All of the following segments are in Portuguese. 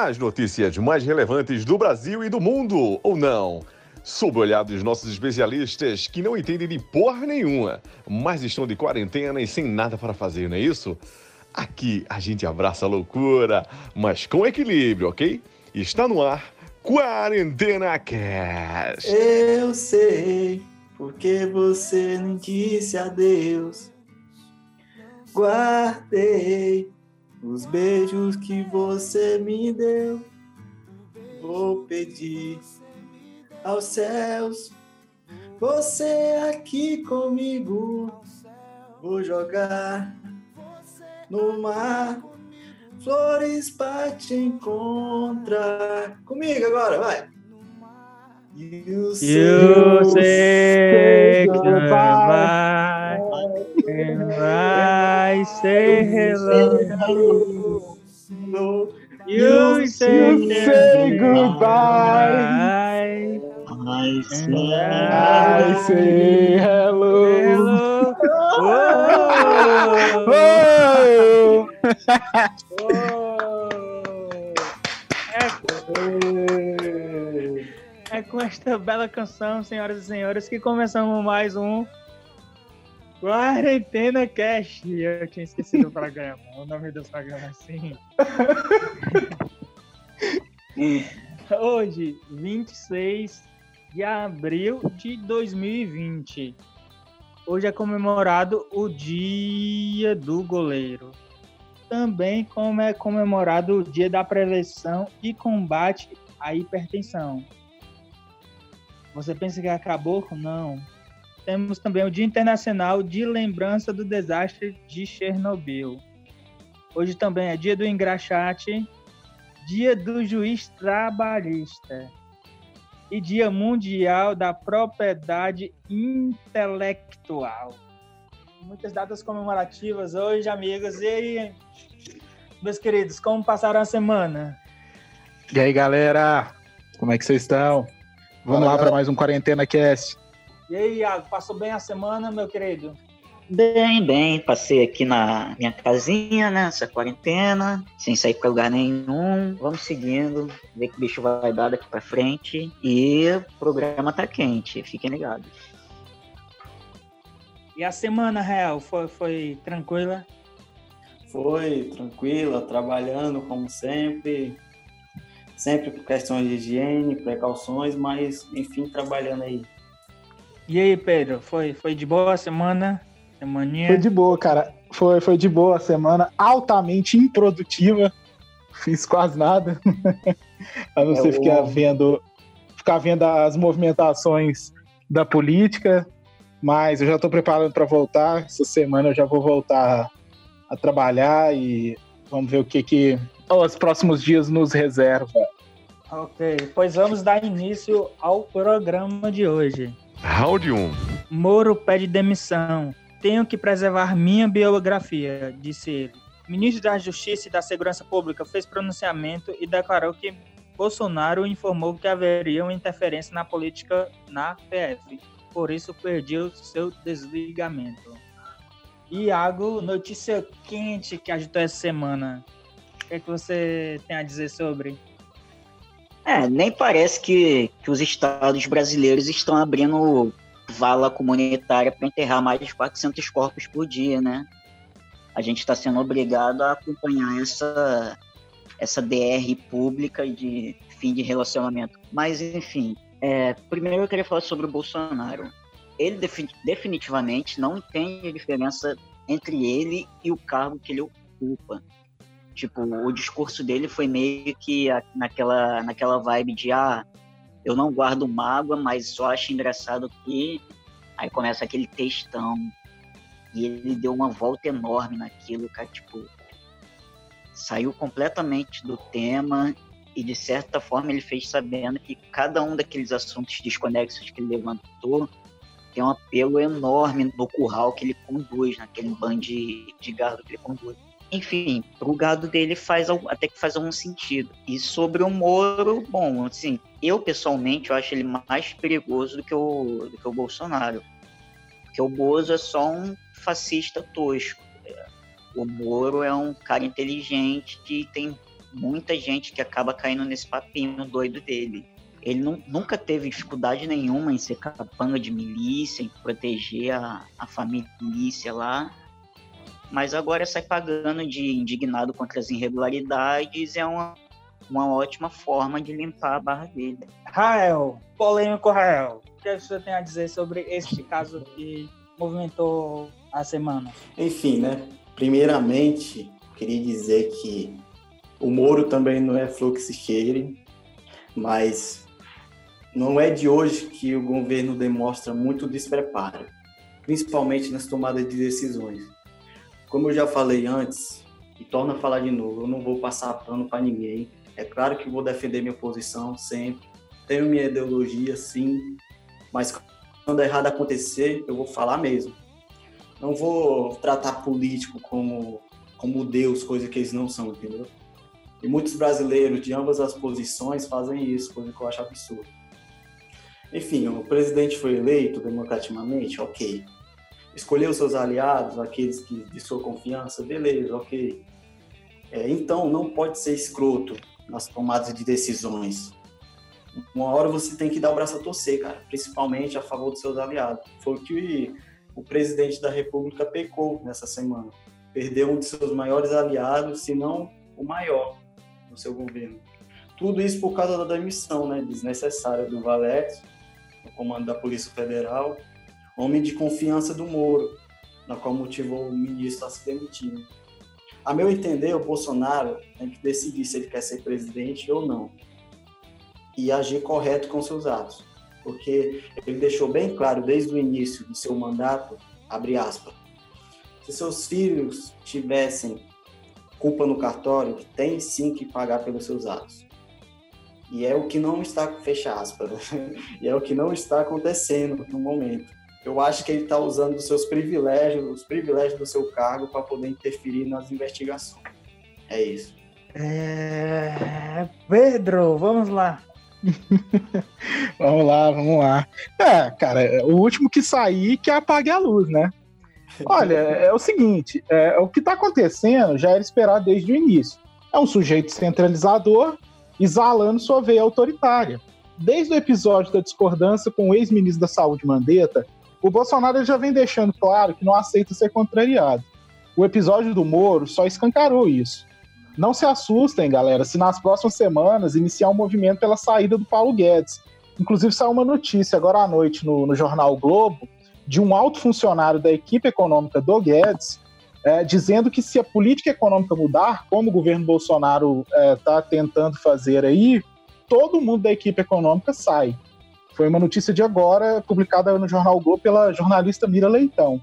As notícias mais relevantes do Brasil e do mundo, ou não? Sob o olhar dos nossos especialistas que não entendem de porra nenhuma, mas estão de quarentena e sem nada para fazer, não é isso? Aqui a gente abraça a loucura, mas com equilíbrio, ok? Está no ar Quarentena Cast. Eu sei porque você não disse adeus. Guardei os beijos que você me deu. Vou pedir aos céus, você aqui comigo. Vou jogar no mar flores para te encontrar. Comigo agora, vai. You say, you I say hello. You say, you say goodbye, I say, I say hello. hello. Oh! É com esta bela canção, senhoras e senhores, que começamos mais um Quarentena Cash. Eu tinha esquecido o programa, o nome do programa é assim. Hoje, 26 de abril de 2020. Hoje é comemorado o Dia do Goleiro. Também como é comemorado o Dia da Prevenção e Combate à Hipertensão. Você pensa que acabou? Não. Temos também o Dia Internacional de Lembrança do Desastre de Chernobyl. Hoje também é Dia do Engraxate, Dia do Juiz Trabalhista e Dia Mundial da Propriedade Intelectual. Muitas datas comemorativas hoje, amigos. E aí, meus queridos, como passaram a semana? E aí, galera? Como é que vocês estão? Vamos lá para mais um Quarentena Cast. E aí, Iago, passou bem a semana, meu querido? Bem, bem, passei aqui na minha casinha, né? Essa quarentena, sem sair pra lugar nenhum. Vamos seguindo, ver que bicho vai dar daqui pra frente. E o programa tá quente, fiquem ligados. E a semana real foi, foi tranquila? Foi tranquila, trabalhando como sempre, sempre por questões de higiene, precauções, mas enfim, trabalhando aí. E aí, Pedro, foi, foi de boa a semana? Semaninha? Foi de boa, cara. Foi, foi de boa a semana, altamente improdutiva. Fiz quase nada. a não É ser o- ficar vendo, ficar vendo as movimentações da política. Mas eu já estou preparando para voltar. Essa semana eu já vou voltar a trabalhar e vamos ver o que, que os próximos dias nos reserva. Ok, pois vamos dar início ao programa de hoje. Round 1. Moro pede demissão. Tenho que preservar minha biografia, disse ele. O ministro da Justiça e da Segurança Pública fez pronunciamento e declarou que Bolsonaro informou que haveria uma interferência na política na PF. Por isso perdeu seu desligamento. Iago, notícia quente que agitou essa semana. O que, é que você tem a dizer sobre? É, nem parece que, que os estados brasileiros estão abrindo vala comunitária para enterrar mais de 400 corpos por dia, né? A gente está sendo obrigado a acompanhar essa, essa DR pública de fim de relacionamento. Mas, enfim, é, primeiro eu queria falar sobre o Bolsonaro. Ele defini- definitivamente não entende a diferença entre ele e o cargo que ele ocupa. Tipo, o discurso dele foi meio que naquela, naquela vibe de ah, eu não guardo mágoa, mas só acho engraçado que. Aí começa aquele textão. E ele deu uma volta enorme naquilo, cara, tipo. Saiu completamente do tema e de certa forma ele fez sabendo que cada um daqueles assuntos desconexos que ele levantou tem um apelo enorme no curral que ele conduz, naquele bando de, de que ele conduz. Enfim, pro gado dele faz até que faz algum sentido. E sobre o Moro, bom, assim, eu pessoalmente eu acho ele mais perigoso do que o, do que o Bolsonaro. Porque o Bozo é só um fascista tosco. O Moro é um cara inteligente que tem muita gente que acaba caindo nesse papinho doido dele. Ele não, nunca teve dificuldade nenhuma em ser capanga de milícia, em proteger a, a família milícia lá. Mas agora sai pagando de indignado contra as irregularidades é uma, uma ótima forma de limpar a barra dele. Rael, polêmico Rael, o que você tem a dizer sobre este caso que movimentou a semana? Enfim, né? Primeiramente, queria dizer que o Moro também não é fluxo cheire, mas não é de hoje que o governo demonstra muito despreparo, principalmente nas tomadas de decisões. Como eu já falei antes, e torno a falar de novo, eu não vou passar pano para ninguém. É claro que vou defender minha posição sempre, tenho minha ideologia, sim, mas quando errado acontecer, eu vou falar mesmo. Não vou tratar político como, como Deus, coisa que eles não são, entendeu? E muitos brasileiros de ambas as posições fazem isso, coisa que eu acho absurdo. Enfim, o presidente foi eleito democraticamente, ok. Escolheu seus aliados, aqueles que de sua confiança, beleza, ok. É, então, não pode ser escroto nas tomadas de decisões. Uma hora você tem que dar o braço a torcer, cara, principalmente a favor dos seus aliados. Foi o que o presidente da República pecou nessa semana. Perdeu um de seus maiores aliados, se não o maior, no seu governo. Tudo isso por causa da demissão né, desnecessária do Valete, no comando da Polícia Federal, homem de confiança do Moro, na qual motivou o ministro a se demitir. A meu entender, o Bolsonaro tem que decidir se ele quer ser presidente ou não e agir correto com seus atos, porque ele deixou bem claro desde o início do seu mandato, abre aspas, se seus filhos tivessem culpa no cartório, tem sim que pagar pelos seus atos. E é o que não está, fecha aspas, e é o que não está acontecendo no momento. Eu acho que ele está usando os seus privilégios, os privilégios do seu cargo para poder interferir nas investigações. É isso. É... Pedro, vamos lá. vamos lá, vamos lá. É, cara, o último que sair que apague a luz, né? Olha, é o seguinte, é, o que está acontecendo já era esperado desde o início. É um sujeito centralizador exalando sua veia autoritária. Desde o episódio da discordância com o ex-ministro da Saúde Mandetta, o Bolsonaro já vem deixando claro que não aceita ser contrariado. O episódio do Moro só escancarou isso. Não se assustem, galera, se nas próximas semanas iniciar um movimento pela saída do Paulo Guedes. Inclusive, saiu uma notícia agora à noite no, no jornal Globo de um alto funcionário da equipe econômica do Guedes é, dizendo que se a política econômica mudar, como o governo Bolsonaro está é, tentando fazer aí, todo mundo da equipe econômica sai. Foi uma notícia de agora, publicada no Jornal Globo pela jornalista Mira Leitão.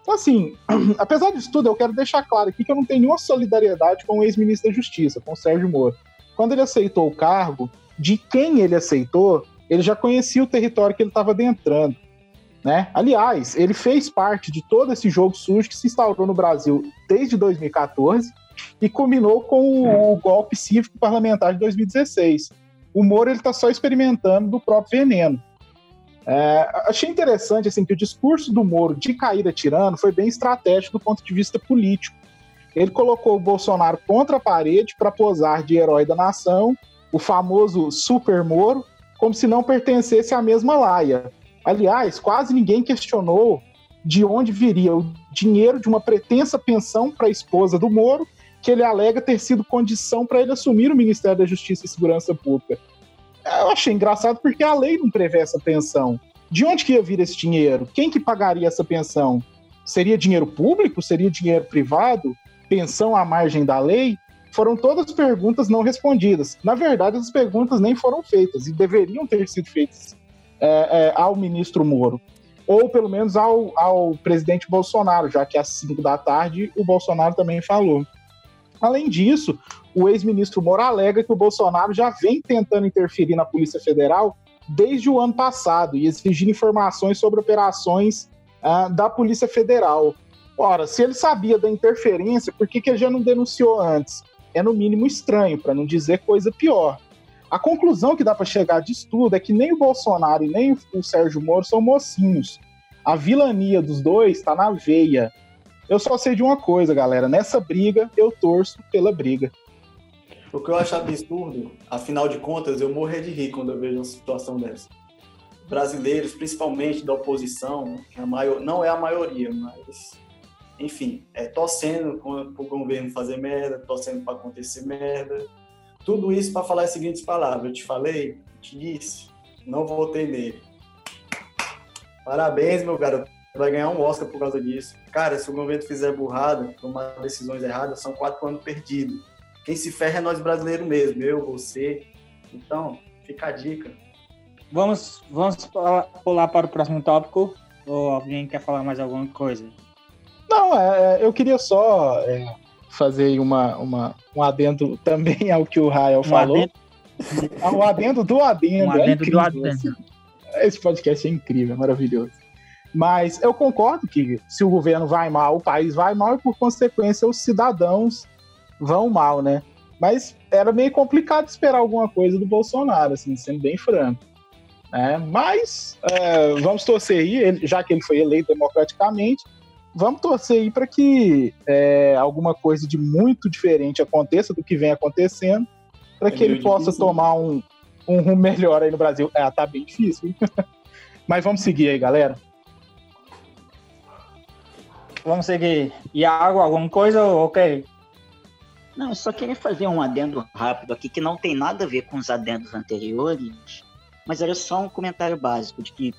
Então, assim, apesar disso tudo, eu quero deixar claro aqui que eu não tenho nenhuma solidariedade com o ex-ministro da Justiça, com o Sérgio Moro. Quando ele aceitou o cargo, de quem ele aceitou, ele já conhecia o território que ele estava adentrando. Né? Aliás, ele fez parte de todo esse jogo sujo que se instaurou no Brasil desde 2014 e culminou com o, o golpe cívico parlamentar de 2016. O Moro está só experimentando do próprio veneno. É, achei interessante assim que o discurso do Moro de cair atirando foi bem estratégico do ponto de vista político. Ele colocou o Bolsonaro contra a parede para posar de herói da nação, o famoso Super Moro, como se não pertencesse à mesma laia. Aliás, quase ninguém questionou de onde viria o dinheiro de uma pretensa pensão para a esposa do Moro, que ele alega ter sido condição para ele assumir o Ministério da Justiça e Segurança Pública. Eu achei engraçado porque a lei não prevê essa pensão. De onde que ia vir esse dinheiro? Quem que pagaria essa pensão? Seria dinheiro público? Seria dinheiro privado? Pensão à margem da lei? Foram todas perguntas não respondidas. Na verdade, as perguntas nem foram feitas e deveriam ter sido feitas é, é, ao ministro Moro. Ou pelo menos ao, ao presidente Bolsonaro, já que às 5 da tarde o Bolsonaro também falou. Além disso, o ex-ministro Moro alega que o Bolsonaro já vem tentando interferir na Polícia Federal desde o ano passado e exigir informações sobre operações uh, da Polícia Federal. Ora, se ele sabia da interferência, por que, que ele já não denunciou antes? É no mínimo estranho, para não dizer coisa pior. A conclusão que dá para chegar disso tudo é que nem o Bolsonaro e nem o Sérgio Moro são mocinhos. A vilania dos dois está na veia. Eu só sei de uma coisa, galera. Nessa briga, eu torço pela briga. O que eu acho absurdo, afinal de contas, eu morrer de rir quando eu vejo uma situação dessa. Brasileiros, principalmente da oposição, que a maior, não é a maioria, mas, enfim, é torcendo para o governo fazer merda, torcendo para acontecer merda. Tudo isso para falar as seguintes palavras. Eu te falei, te disse, não votei nele. Parabéns, meu garoto. Vai ganhar um Oscar por causa disso. Cara, se o governo fizer burrada, tomar decisões erradas, são quatro anos perdidos. Quem se ferra é nós brasileiros mesmo, eu, você. Então, fica a dica. Vamos, vamos pular para o próximo tópico? Ou alguém quer falar mais alguma coisa? Não, é, é eu queria só é, fazer uma, uma, um adendo também ao que o Rael um falou. Adendo. Um adendo do adendo. Um é adendo é do adendo. Esse podcast é incrível, é maravilhoso. Mas eu concordo que se o governo vai mal, o país vai mal e, por consequência, os cidadãos vão mal, né? Mas era meio complicado esperar alguma coisa do Bolsonaro, assim, sendo bem franco. É, mas é, vamos torcer aí, ele, já que ele foi eleito democraticamente, vamos torcer aí para que é, alguma coisa de muito diferente aconteça do que vem acontecendo, para que ele possa difícil. tomar um, um rumo melhor aí no Brasil. É, tá bem difícil. mas vamos seguir aí, galera. Vamos seguir. Iago, alguma coisa? Ok. Não, eu só queria fazer um adendo rápido aqui que não tem nada a ver com os adendos anteriores, mas era só um comentário básico de que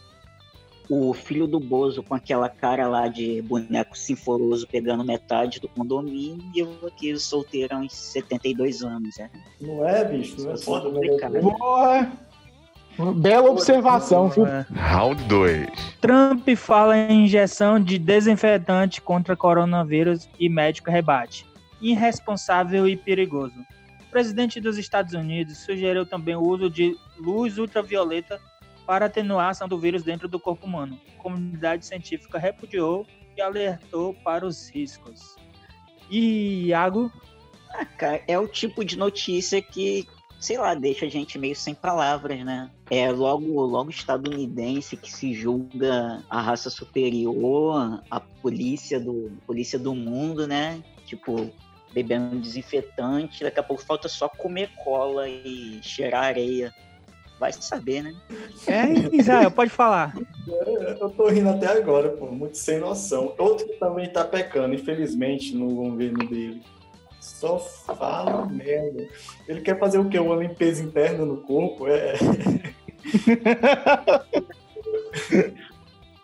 o filho do Bozo com aquela cara lá de boneco sinforoso pegando metade do condomínio e eu aqui solteiro há uns 72 anos. É. Não é, bicho? Não é foda, Boa! Bela observação, viu? Round 2. Trump fala em injeção de desinfetante contra coronavírus e médico rebate irresponsável e perigoso. O presidente dos Estados Unidos sugeriu também o uso de luz ultravioleta para atenuar a ação do vírus dentro do corpo humano. A comunidade científica repudiou e alertou para os riscos. E Iago? Ah, cara, é o tipo de notícia que, sei lá, deixa a gente meio sem palavras, né? É logo, logo estadunidense que se julga a raça superior, a polícia do, polícia do mundo, né? Tipo, bebendo desinfetante, daqui a pouco falta só comer cola e cheirar areia. Vai saber, né? É, Israel, pode falar. Eu tô rindo até agora, pô, muito sem noção. Outro que também tá pecando, infelizmente, no governo dele. Só fala merda. Ele quer fazer o quê? Uma limpeza interna no corpo? É.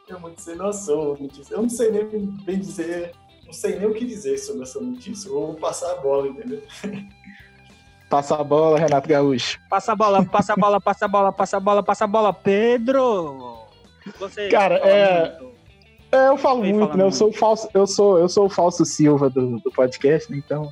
é muito sem noção. Eu não sei nem bem dizer não sei nem o que dizer sobre essa notícia. Eu vou passar a bola, entendeu? Passa a bola, Renato Gaúcho. Passa a bola, passa a bola, passa a bola, passa a bola, passa a bola. Pedro! Você Cara, é. Muito. É, eu falo muito, né? Eu sou, falso, eu, sou, eu sou o falso Silva do, do podcast, né? então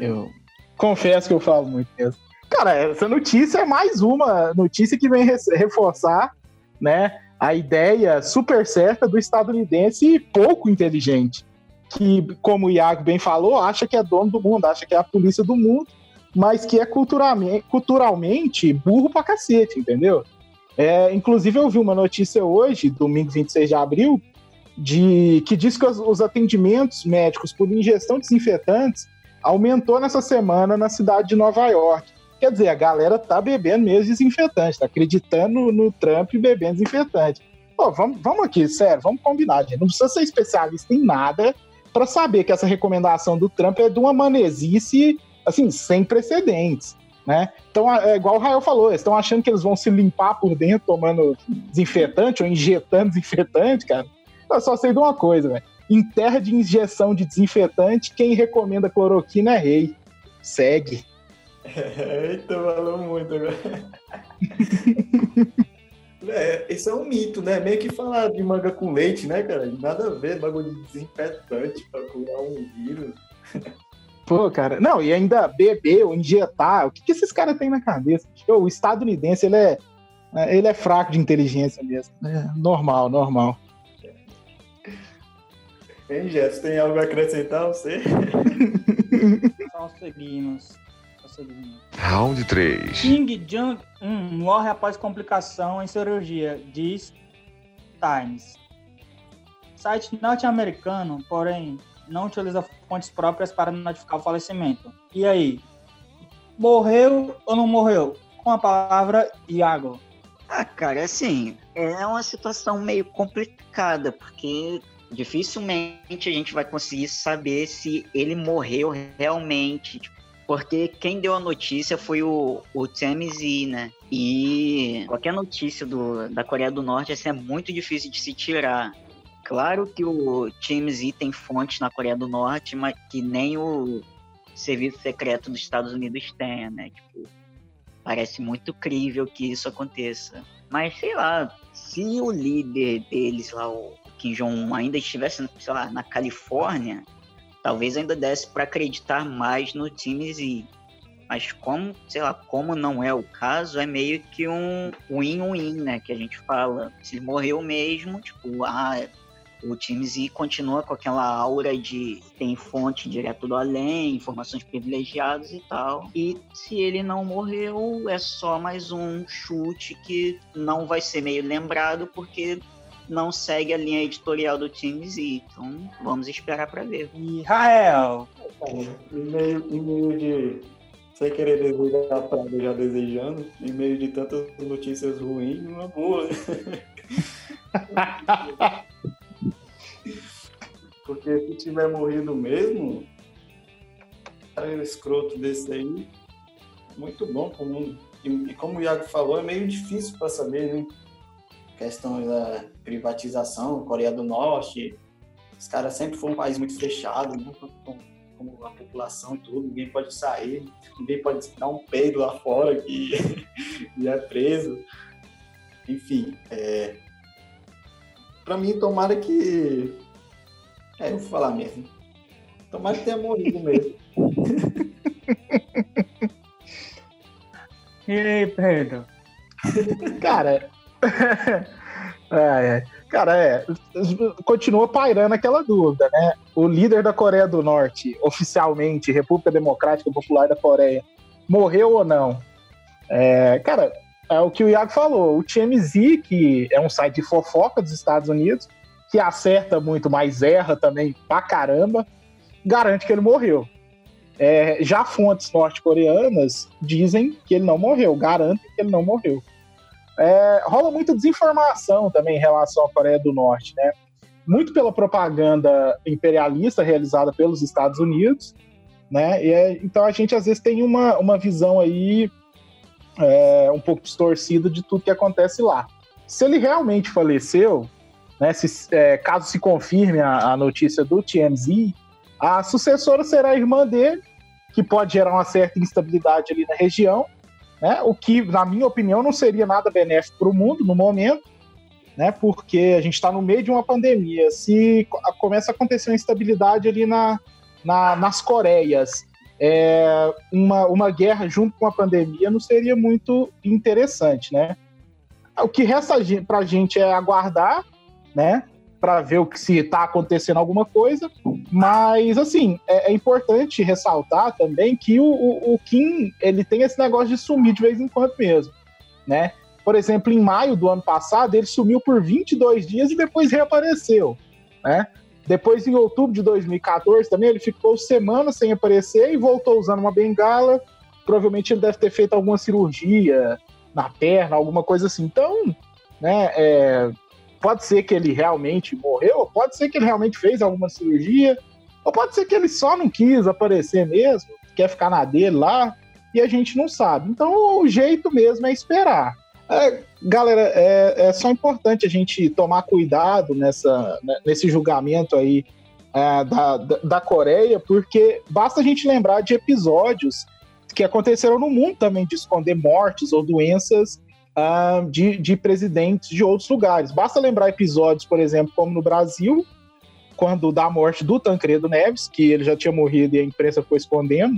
eu confesso que eu falo muito mesmo. Cara, essa notícia é mais uma notícia que vem reforçar, né, a ideia super certa do estadunidense pouco inteligente que, como o Iago bem falou, acha que é dono do mundo, acha que é a polícia do mundo, mas que é culturalmente, culturalmente burro pra cacete, entendeu? É, inclusive, eu vi uma notícia hoje, domingo 26 de abril, de que diz que os, os atendimentos médicos por ingestão de desinfetantes aumentou nessa semana na cidade de Nova York. Quer dizer, a galera tá bebendo mesmo desinfetante, tá acreditando no Trump bebendo desinfetante. Pô, vamos, vamos aqui, sério, vamos combinar, gente. Não precisa ser especialista em nada para saber que essa recomendação do Trump é de uma manesice, assim, sem precedentes. Né? Então, é igual o Rael falou, eles estão achando que eles vão se limpar por dentro tomando desinfetante ou injetando desinfetante, cara. Eu só sei de uma coisa, velho. Em terra de injeção de desinfetante, quem recomenda cloroquina é rei. Segue. Eita, falou muito agora. É, esse é um mito, né? Meio que falar de manga com leite, né, cara? Nada a ver, bagulho de desinfetante pra curar um vírus. Pô, cara, não, e ainda beber ou injetar, o que, que esses caras têm na cabeça? O estadunidense, ele é, é, ele é fraco de inteligência mesmo. É normal, normal. Hein, Jess, tem algo a acrescentar você? Só seguimos. Round 3. Kim Jong-un morre após complicação em cirurgia, diz Times. Site norte-americano, porém, não utiliza fontes próprias para notificar o falecimento. E aí? morreu ou não morreu? Com a palavra Iago. Ah, cara, assim, é uma situação meio complicada, porque dificilmente a gente vai conseguir saber se ele morreu realmente. Porque quem deu a notícia foi o, o TMZ, né? E qualquer notícia do, da Coreia do Norte assim, é muito difícil de se tirar. Claro que o TMZ tem fontes na Coreia do Norte, mas que nem o serviço secreto dos Estados Unidos tem, né? Tipo, parece muito crível que isso aconteça. Mas sei lá, se o líder deles lá, o Kim Jong-un, ainda estivesse, sei lá, na Califórnia, talvez ainda desse para acreditar mais no TMZ. Mas como, sei lá, como não é o caso, é meio que um win-win, né? Que a gente fala. Se ele morreu mesmo, tipo, ah, o TMZ continua com aquela aura de tem fonte direto do além, informações privilegiadas e tal. E se ele não morreu, é só mais um chute que não vai ser meio lembrado porque não segue a linha editorial do TMZ. Então vamos esperar para ver. Israel! Em meio, em meio de. Sem querer desejar a praga já desejando, em meio de tantas notícias ruins, uma boa. Porque se tiver morrido mesmo, cara escroto desse aí, muito bom pro mundo. E, e como o Iago falou, é meio difícil para saber, né? Questão da privatização, Coreia do Norte, os caras sempre foram um país muito fechado, muito com, com a população e tudo, ninguém pode sair, ninguém pode dar um peido lá fora que e é preso. Enfim, é... para mim, tomara que é, eu vou falar mesmo. Tomara que tenha morrido mesmo. e aí, Pedro? Cara. é, é. Cara, é. Continua pairando aquela dúvida, né? O líder da Coreia do Norte, oficialmente, República Democrática Popular da Coreia, morreu ou não? É, cara, é o que o Iago falou. O TMZ, que é um site de fofoca dos Estados Unidos, que acerta muito, mas erra também pra caramba, garante que ele morreu. É, já fontes norte-coreanas dizem que ele não morreu, garantem que ele não morreu. É, rola muita desinformação também em relação à Coreia do Norte, né? Muito pela propaganda imperialista realizada pelos Estados Unidos, né? E é, então a gente às vezes tem uma, uma visão aí é, um pouco distorcida de tudo que acontece lá. Se ele realmente faleceu, né, se, é, caso se confirme a, a, notícia do TMZ, a sucessora será a irmã dele, que pode gerar uma certa instabilidade ali na região, né, o que, na minha opinião, não seria nada benéfico para o mundo no momento, né, porque a gente está no meio de uma pandemia. Se começa a acontecer uma instabilidade ali na, na nas Coreias, é, uma, uma guerra junto com a pandemia não seria muito interessante, né? O que resta para a gente é aguardar né? Para ver o que se está acontecendo alguma coisa. Mas, assim, é, é, importante ressaltar também que o, o, o Kim ele tem esse negócio de sumir de vez em quando mesmo, né? Por exemplo, em maio do ano passado, ele sumiu por 22 dias e depois reapareceu, né? Depois, em outubro de 2014, também ele ficou semanas sem aparecer e voltou usando uma bengala. Provavelmente ele deve ter feito alguma cirurgia na perna, alguma coisa assim. Então, né, é, Pode ser que ele realmente morreu, pode ser que ele realmente fez alguma cirurgia, ou pode ser que ele só não quis aparecer mesmo, quer ficar na dele lá, e a gente não sabe. Então o jeito mesmo é esperar. É, galera, é, é, só importante a gente tomar cuidado nessa, né, nesse julgamento aí é, da, da Coreia, porque basta a gente lembrar de episódios que aconteceram no mundo também de esconder mortes ou doenças uh, de, de presidentes de outros lugares. Basta lembrar episódios, por exemplo, como no Brasil, quando da morte do Tancredo Neves, que ele já tinha morrido e a imprensa foi escondendo,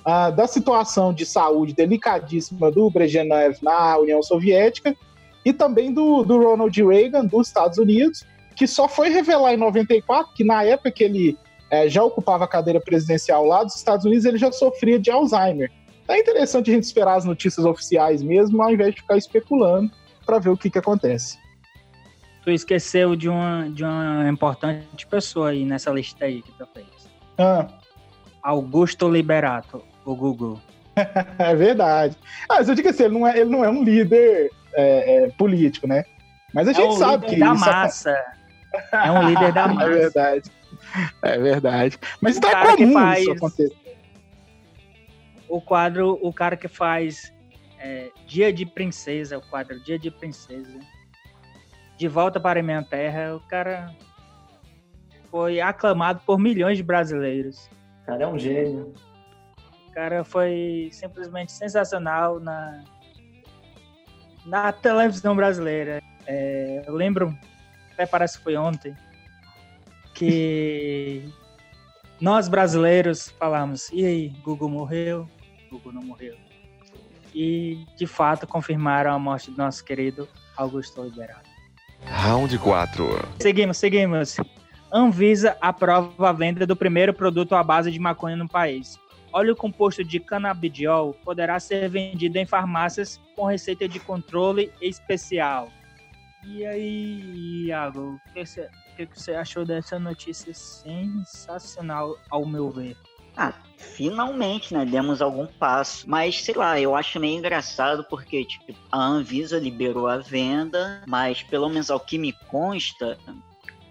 uh, da situação de saúde delicadíssima do Brezhnev na União Soviética e também do, do Ronald Reagan dos Estados Unidos, que só foi revelar em 94 que na época que ele é, já ocupava a cadeira presidencial lá dos Estados Unidos, ele já sofria de Alzheimer. É interessante a gente esperar as notícias oficiais mesmo, ao invés de ficar especulando para ver o que, que acontece. Tu esqueceu de uma, de uma importante pessoa aí nessa lista aí que tu fez. Ah. Augusto Liberato, o Google. é verdade. Ah, mas eu digo assim, ele não é, ele não é um líder é, é, político, né? Mas a É gente um sabe líder que da massa. É um líder da É massa. verdade. É verdade. Mas O tá comum faz- isso acontecer. O quadro, o cara que faz é, Dia de Princesa, o quadro Dia de Princesa. De volta para a minha terra, o cara foi aclamado por milhões de brasileiros. O cara é um gênio. O cara foi simplesmente sensacional na, na televisão brasileira. É, eu lembro, até parece que foi ontem, que nós brasileiros falamos, e aí, Google morreu? Google não morreu. E, de fato, confirmaram a morte do nosso querido Augusto Liberato. Round 4. Seguimos, seguimos. Anvisa aprova a venda do primeiro produto à base de maconha no país. Óleo composto de canabidiol poderá ser vendido em farmácias com receita de controle especial. E aí, Iago, o que você, o que você achou dessa notícia sensacional, ao meu ver? Ah, finalmente, né? Demos algum passo. Mas, sei lá, eu acho meio engraçado porque, tipo, a Anvisa liberou a venda, mas pelo menos ao que me consta,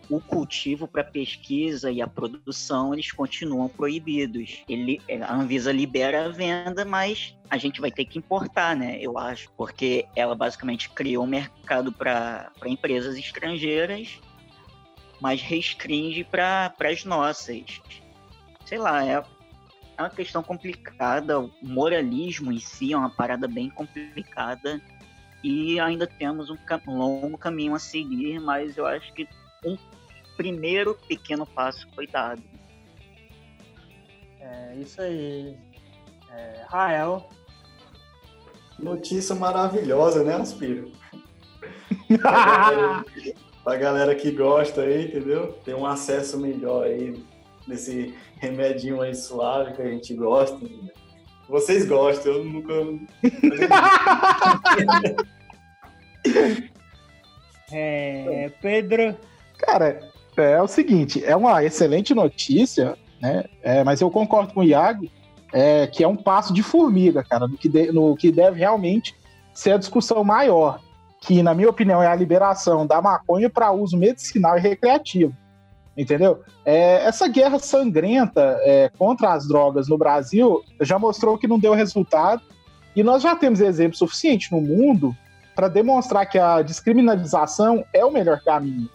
o cultivo para pesquisa e a produção, eles continuam proibidos. Ele, a Anvisa libera a venda, mas a gente vai ter que importar, né? Eu acho, porque ela basicamente criou um mercado para empresas estrangeiras, mas restringe para as nossas sei lá, é, é uma questão complicada. O moralismo em si é uma parada bem complicada. E ainda temos um, um longo caminho a seguir, mas eu acho que um primeiro pequeno passo foi dado. É isso aí. É, Rael, Notícia maravilhosa, né, Aspiro? pra, galera, pra galera que gosta aí, entendeu? Tem um acesso melhor aí desse remedinho aí suave que a gente gosta. entendeu? Vocês gostam, eu nunca. é, Pedro, Cara, é o seguinte, é uma excelente notícia, né? É, mas eu concordo com o Iago, é, que é um passo de formiga, cara, no que, de- no que deve realmente ser a discussão maior, que, na minha opinião, é a liberação da maconha para uso medicinal e recreativo. Entendeu? É, essa guerra sangrenta é, contra as drogas no Brasil já mostrou que não deu resultado, e nós já temos exemplo suficiente no mundo para demonstrar que a descriminalização é o melhor caminho.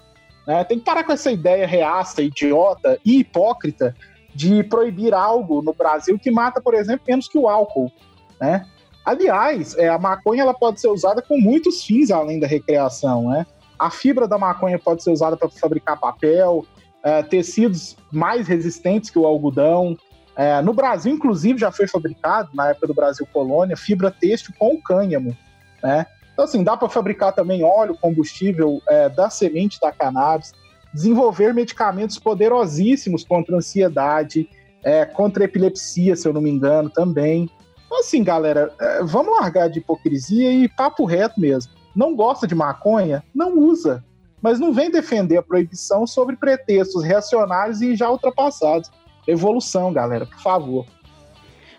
né? Tem que parar com essa ideia reaça, idiota e hipócrita de proibir algo no Brasil que mata, por exemplo, menos que o álcool. Né? Aliás, é, a maconha ela pode ser usada com muitos fins além da recreação. Né? A fibra da maconha pode ser usada para fabricar papel, é, tecidos mais resistentes que o algodão. É, no Brasil, inclusive, já foi fabricado, na época do Brasil Colônia, fibra têxtil com cânhamo. Né? Então, assim, dá para fabricar também óleo, combustível é, da semente da cannabis, desenvolver medicamentos poderosíssimos contra ansiedade, é, contra epilepsia, se eu não me engano, também. Então, assim, galera, é, vamos largar de hipocrisia e papo reto mesmo. Não gosta de maconha? Não usa. Mas não vem defender a proibição sobre pretextos reacionários e já ultrapassados. Evolução, galera, por favor.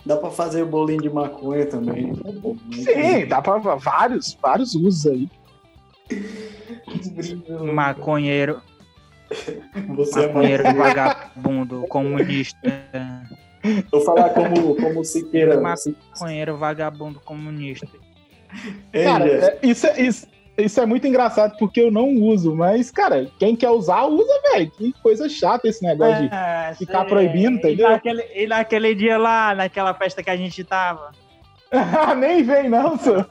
Dá pra fazer o bolinho de maconha também. Sim, dá para vários, vários usos aí. maconheiro, Você é maconheiro maconheiro. vagabundo, comunista. Vou falar como, como Siqueira. Maconheiro vagabundo comunista. Cara, é- isso, é, isso, isso é muito engraçado porque eu não uso, mas, cara, quem quer usar, usa, velho. Que coisa chata esse negócio de. É, ficar sei. proibindo, entendeu? E naquele, e naquele dia lá, naquela festa que a gente tava. Nem vem, não, senhor.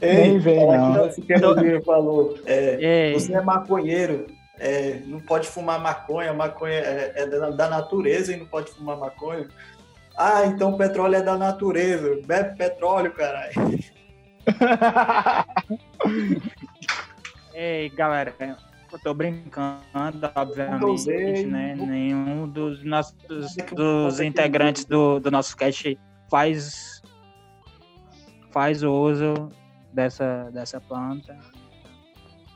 ei, nem vem, não. que o falou. É, Você é maconheiro, é, não pode fumar maconha, maconha é, é da, da natureza e não pode fumar maconha. Ah, então petróleo é da natureza. Bebe petróleo, caralho. ei, galera, eu tô brincando, obviamente, né? Nenhum dos nossos dos integrantes do, do nosso cast faz faz o uso dessa, dessa planta.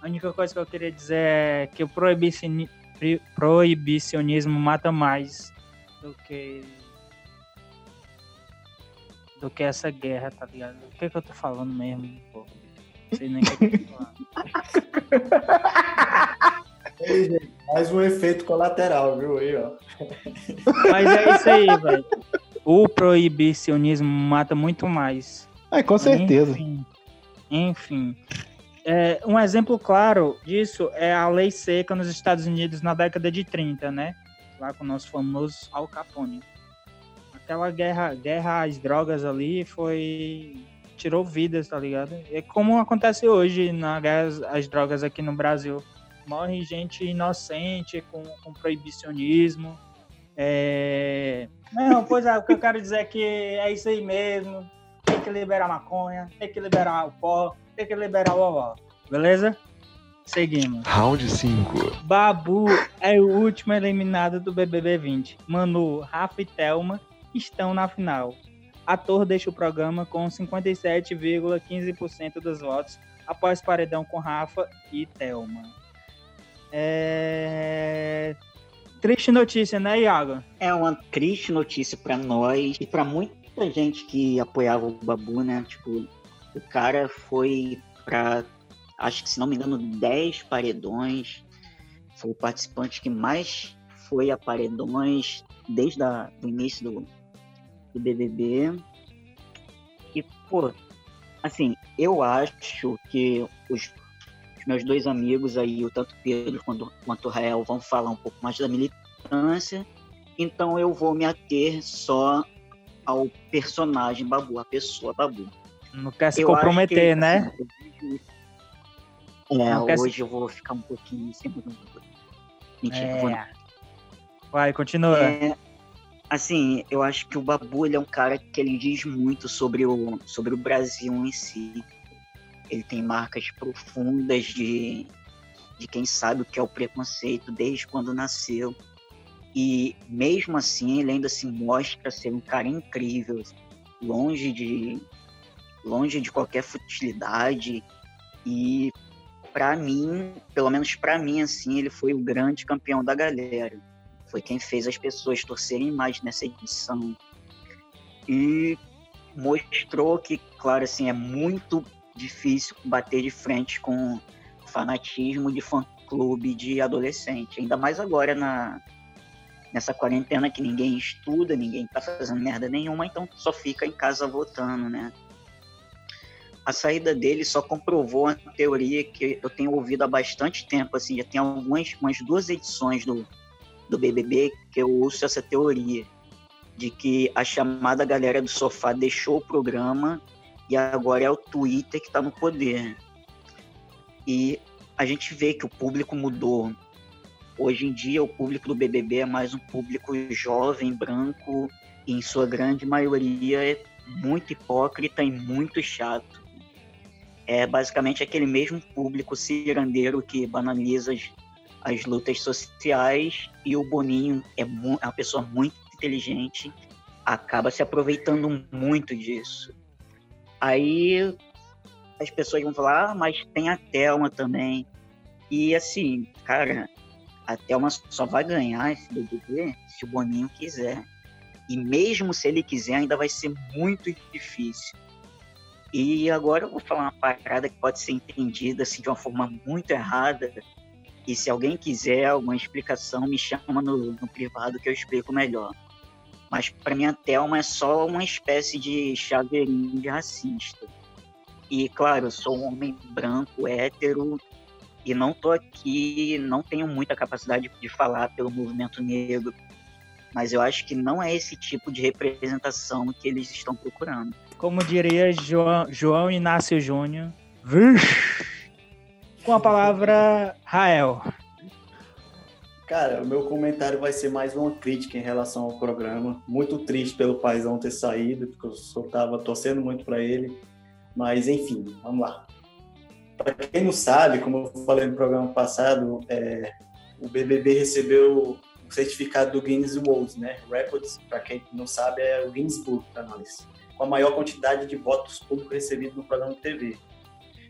A única coisa que eu queria dizer é que o proibicionismo mata mais do que do que essa guerra, tá ligado? O que, é que eu tô falando mesmo, pô? Não sei nem o que eu tô falando. Mais um efeito colateral, viu? Aí, ó. Mas é isso aí, velho. O proibicionismo mata muito mais. É, com certeza. Enfim. enfim. É, um exemplo claro disso é a lei seca nos Estados Unidos na década de 30, né? Lá com o nosso famoso Al Capone. Aquela guerra, guerra às drogas ali foi. tirou vidas, tá ligado? É como acontece hoje na guerra às drogas aqui no Brasil morre gente inocente com, com proibicionismo. É... Não, pois é, o que eu quero dizer é que é isso aí mesmo. Tem que liberar maconha, tem que liberar o pó, tem que liberar o ó. Beleza? Seguimos. Round 5. Babu é o último eliminado do BBB 20. Manu, Rafa e Thelma estão na final. Ator deixa o programa com 57,15% dos votos após paredão com Rafa e Thelma. É... Triste notícia, né, Iago? É uma triste notícia para nós e para muita gente que apoiava o Babu, né? Tipo, o cara foi para, acho que se não me engano, 10 paredões. Foi o participante que mais foi a paredões desde o início do, do BBB. E, pô, assim, eu acho que os os meus dois amigos aí, o tanto Pedro quanto, quanto o Rael, vão falar um pouco mais da militância. Então eu vou me ater só ao personagem Babu, a pessoa Babu. Não quer se eu comprometer, que, né? Assim, é, hoje se... eu vou ficar um pouquinho em cima do. Mentira, é. vou Vai, continua. É, assim, eu acho que o Babu ele é um cara que ele diz muito sobre o, sobre o Brasil em si ele tem marcas profundas de, de quem sabe o que é o preconceito desde quando nasceu. E mesmo assim, ele ainda se mostra ser um cara incrível, longe de longe de qualquer futilidade. E para mim, pelo menos para mim assim, ele foi o grande campeão da galera. Foi quem fez as pessoas torcerem mais nessa edição. E mostrou que, claro, assim, é muito difícil bater de frente com fanatismo de fã-clube de adolescente. Ainda mais agora na, nessa quarentena que ninguém estuda, ninguém tá fazendo merda nenhuma, então só fica em casa votando, né? A saída dele só comprovou a teoria que eu tenho ouvido há bastante tempo, assim, já tem algumas umas duas edições do, do BBB que eu ouço essa teoria de que a chamada galera do sofá deixou o programa e agora é o Twitter que está no poder. E a gente vê que o público mudou. Hoje em dia, o público do BBB é mais um público jovem, branco, e em sua grande maioria é muito hipócrita e muito chato. É basicamente aquele mesmo público cirandeiro que banaliza as, as lutas sociais e o Boninho é, é uma pessoa muito inteligente, acaba se aproveitando muito disso. Aí as pessoas vão falar, ah, mas tem a Thelma também. E assim, cara, a Thelma só vai ganhar esse BBB se o Boninho quiser. E mesmo se ele quiser, ainda vai ser muito difícil. E agora eu vou falar uma parada que pode ser entendida assim, de uma forma muito errada. E se alguém quiser alguma explicação, me chama no, no privado que eu explico melhor. Mas para mim a Thelma é só uma espécie de chaveirinho de racista. E claro, eu sou um homem branco, hétero, e não tô aqui, não tenho muita capacidade de falar pelo movimento negro, mas eu acho que não é esse tipo de representação que eles estão procurando. Como diria João, João Inácio Júnior, com a palavra Rael. Cara, o meu comentário vai ser mais uma crítica em relação ao programa. Muito triste pelo Paizão ter saído, porque eu só tava torcendo muito para ele. Mas, enfim, vamos lá. Para quem não sabe, como eu falei no programa passado, é, o BBB recebeu o certificado do Guinness World, né? Records, para quem não sabe, é o Guinness Book para nós. Com a maior quantidade de votos públicos recebidos no programa de TV.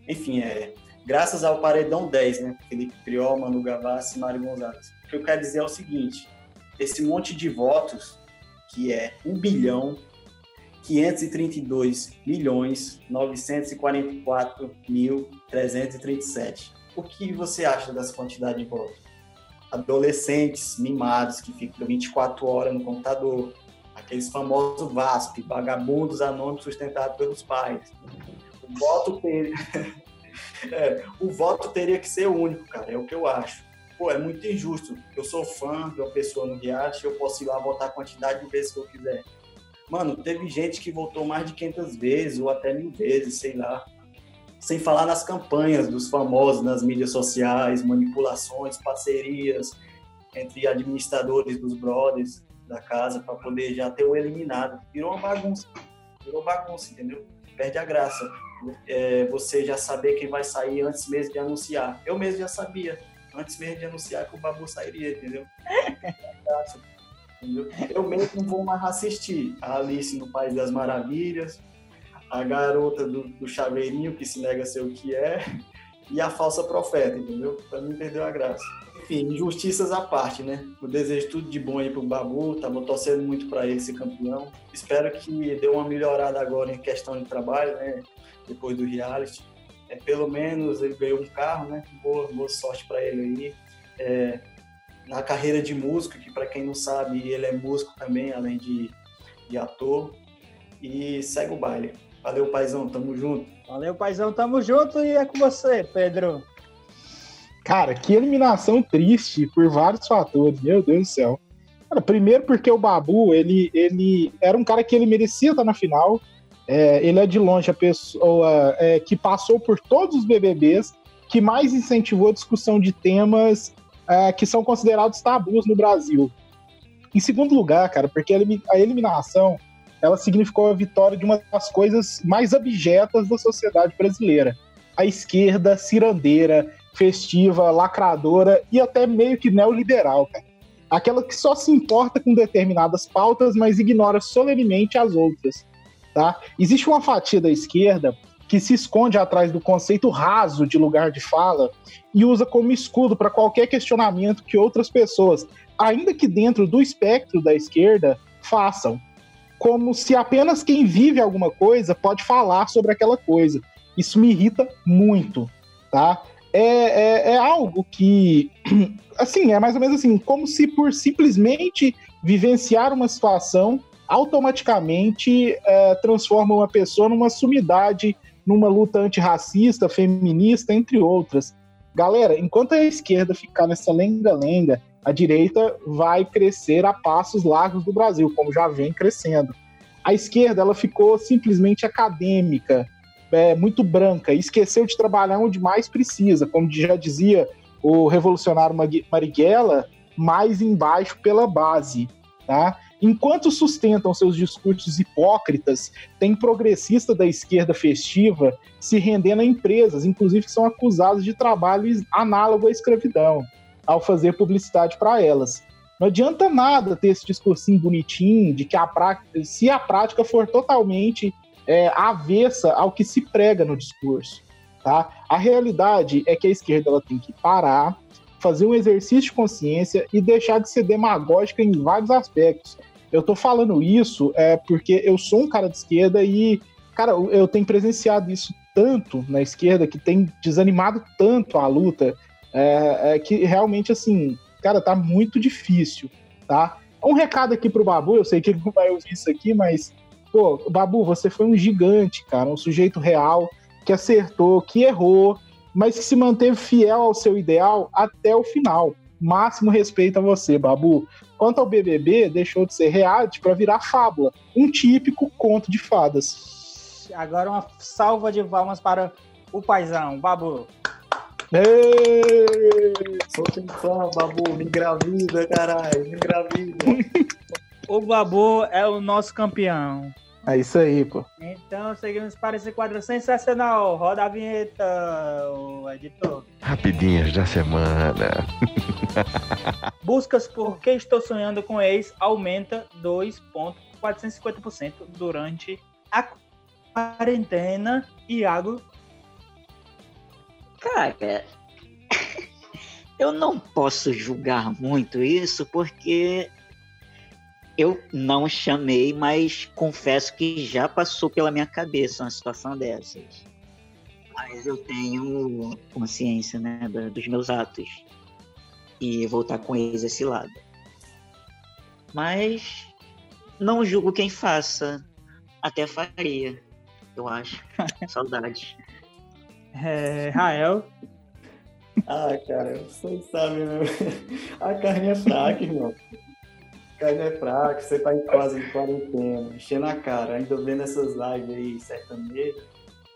Enfim, é, graças ao Paredão 10, né? Felipe Priol, Manu Gavassi e Mário Gonzalez que eu quero dizer é o seguinte: esse monte de votos, que é um bilhão, 532 milhões 944 mil 337. O que você acha dessa quantidade de votos? Adolescentes mimados que ficam 24 horas no computador, aqueles famosos VASP, vagabundos anônimos sustentados pelos pais. O voto teria, é, o voto teria que ser único, cara, é o que eu acho. Pô, é muito injusto. Eu sou fã de uma pessoa no reality, eu posso ir lá votar a quantidade de vezes que eu quiser. Mano, teve gente que votou mais de 500 vezes ou até mil vezes, sei lá. Sem falar nas campanhas dos famosos nas mídias sociais, manipulações, parcerias entre administradores dos brothers da casa para poder já ter o eliminado. Virou uma bagunça. Virou bagunça, entendeu? Perde a graça. É, você já saber quem vai sair antes mesmo de anunciar. Eu mesmo já sabia, antes mesmo de anunciar que o Babu sairia, entendeu? entendeu? Eu mesmo vou mais assistir a Alice no País das Maravilhas, a garota do, do chaveirinho que se nega a ser o que é e a falsa profeta, entendeu? Para não perder a graça. Enfim, injustiças à parte, né? Eu desejo tudo de bom aí pro Babu, tava torcendo muito para ele ser campeão. Espero que dê uma melhorada agora em questão de trabalho, né? Depois do reality. É, pelo menos ele ganhou um carro, né? Boa, boa sorte para ele aí. É, na carreira de músico, que para quem não sabe, ele é músico também, além de, de ator. E segue o baile. Valeu, paizão, tamo junto. Valeu, paizão, tamo junto e é com você, Pedro. Cara, que eliminação triste por vários fatores, meu Deus do céu. Cara, primeiro porque o Babu, ele, ele era um cara que ele merecia estar na final. É, ele é de longe a pessoa é, que passou por todos os BBBs, que mais incentivou a discussão de temas é, que são considerados tabus no Brasil. Em segundo lugar, cara, porque a eliminação ela significou a vitória de uma das coisas mais abjetas da sociedade brasileira. A esquerda cirandeira, festiva, lacradora e até meio que neoliberal, cara. Aquela que só se importa com determinadas pautas, mas ignora solenemente as outras. Tá? Existe uma fatia da esquerda que se esconde atrás do conceito raso de lugar de fala e usa como escudo para qualquer questionamento que outras pessoas, ainda que dentro do espectro da esquerda, façam. Como se apenas quem vive alguma coisa pode falar sobre aquela coisa. Isso me irrita muito, tá? É, é, é algo que, assim, é mais ou menos assim, como se por simplesmente vivenciar uma situação automaticamente é, transforma uma pessoa numa sumidade, numa luta antirracista, feminista, entre outras. Galera, enquanto a esquerda ficar nessa lenga-lenga, a direita vai crescer a passos largos do Brasil, como já vem crescendo. A esquerda ela ficou simplesmente acadêmica, é, muito branca, esqueceu de trabalhar onde mais precisa, como já dizia o revolucionário Marighella, mais embaixo pela base. Tá? Enquanto sustentam seus discursos hipócritas, tem progressista da esquerda festiva se rendendo a empresas, inclusive que são acusadas de trabalho análogo à escravidão, ao fazer publicidade para elas. Não adianta nada ter esse discursinho bonitinho de que a prática, se a prática for totalmente é, avessa ao que se prega no discurso. Tá? A realidade é que a esquerda ela tem que parar, fazer um exercício de consciência e deixar de ser demagógica em vários aspectos. Eu tô falando isso é porque eu sou um cara de esquerda e, cara, eu tenho presenciado isso tanto na esquerda que tem desanimado tanto a luta é, é, que realmente, assim, cara, tá muito difícil, tá? Um recado aqui pro Babu, eu sei que ele não vai ouvir isso aqui, mas, pô, Babu, você foi um gigante, cara, um sujeito real que acertou, que errou, mas que se manteve fiel ao seu ideal até o final. Máximo respeito a você, Babu. Quanto ao BBB, deixou de ser reality para virar fábula, um típico conto de fadas. Agora uma salva de palmas para o paizão, Babu. Ei, sou fã, Babu, me engravida, caralho, me engravida. o Babu é o nosso campeão. É isso aí, pô. Então, seguimos para esse quadro sensacional. Roda a vinheta, o editor. Rapidinhas da semana. Buscas por que estou sonhando com ex aumenta 2,450% durante a quarentena. Iago. Cara, eu não posso julgar muito isso porque Eu não chamei, mas confesso que já passou pela minha cabeça uma situação dessas. Mas eu tenho consciência, né, dos meus atos. E voltar com eles esse lado. Mas não julgo quem faça. Até faria, eu acho. Saudade. É, Rael. Ah, cara, você sabe, né? A carne é fraca, irmão. Carne é fraca, você tá em casa em quarentena, enchendo a cara, ainda vendo essas lives aí sertanejas,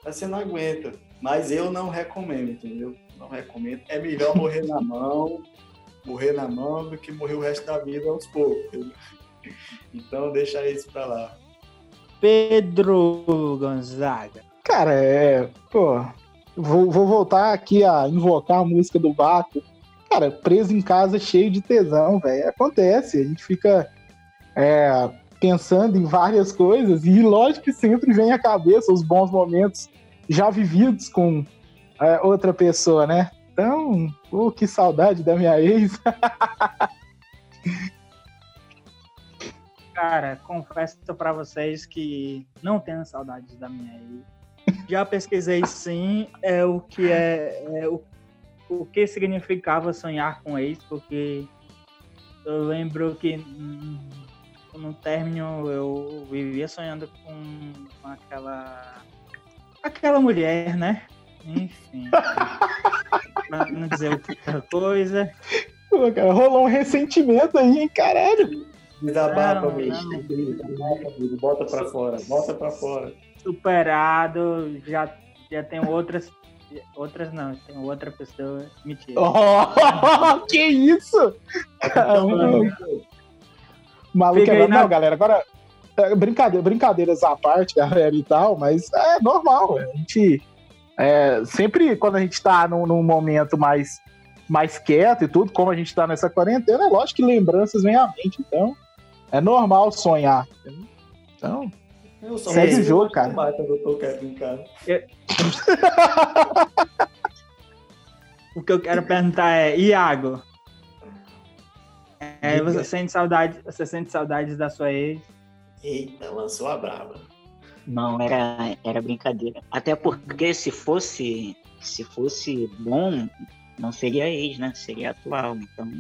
você não aguenta. Mas eu não recomendo, entendeu? Não recomendo. É melhor morrer na mão, morrer na mão do que morrer o resto da vida aos poucos. Entendeu? Então deixa isso pra lá. Pedro Gonzaga. Cara, é. Pô, vou, vou voltar aqui a invocar a música do Baco. Cara, preso em casa cheio de tesão, velho. Acontece, a gente fica é, pensando em várias coisas e lógico que sempre vem à cabeça os bons momentos já vividos com é, outra pessoa, né? Então, oh, que saudade da minha ex. Cara, confesso para vocês que não tenho saudades da minha ex. Já pesquisei sim é o que é, é o, o que significava sonhar com ex, porque eu lembro que no término eu vivia sonhando com, com aquela aquela mulher, né? Enfim. pra não dizer outra coisa. Pô, cara, rolou um ressentimento aí, hein, caralho. Desabafa, bicho. Bota pra fora, bota pra fora. Superado, já, já tenho outras. Outras não, tem outra pessoa. Mentira. Oh, que isso? Maluco é... Não, galera, agora. É, brincadeira, brincadeiras à parte, galera, e tal, mas é normal. A gente. É, sempre quando a gente tá num, num momento mais mais quieto e tudo, como a gente tá nessa quarentena, é lógico que lembranças vêm à mente. Então, é normal sonhar. Então, segue o jogo, cara. eu tô o que eu quero perguntar é, Iago, é, você sente saudade, você sente saudades da sua ex? Eita, lançou a brava. Não, era, era brincadeira. Até porque se fosse se fosse bom, não seria ex, né? Seria atual. Então,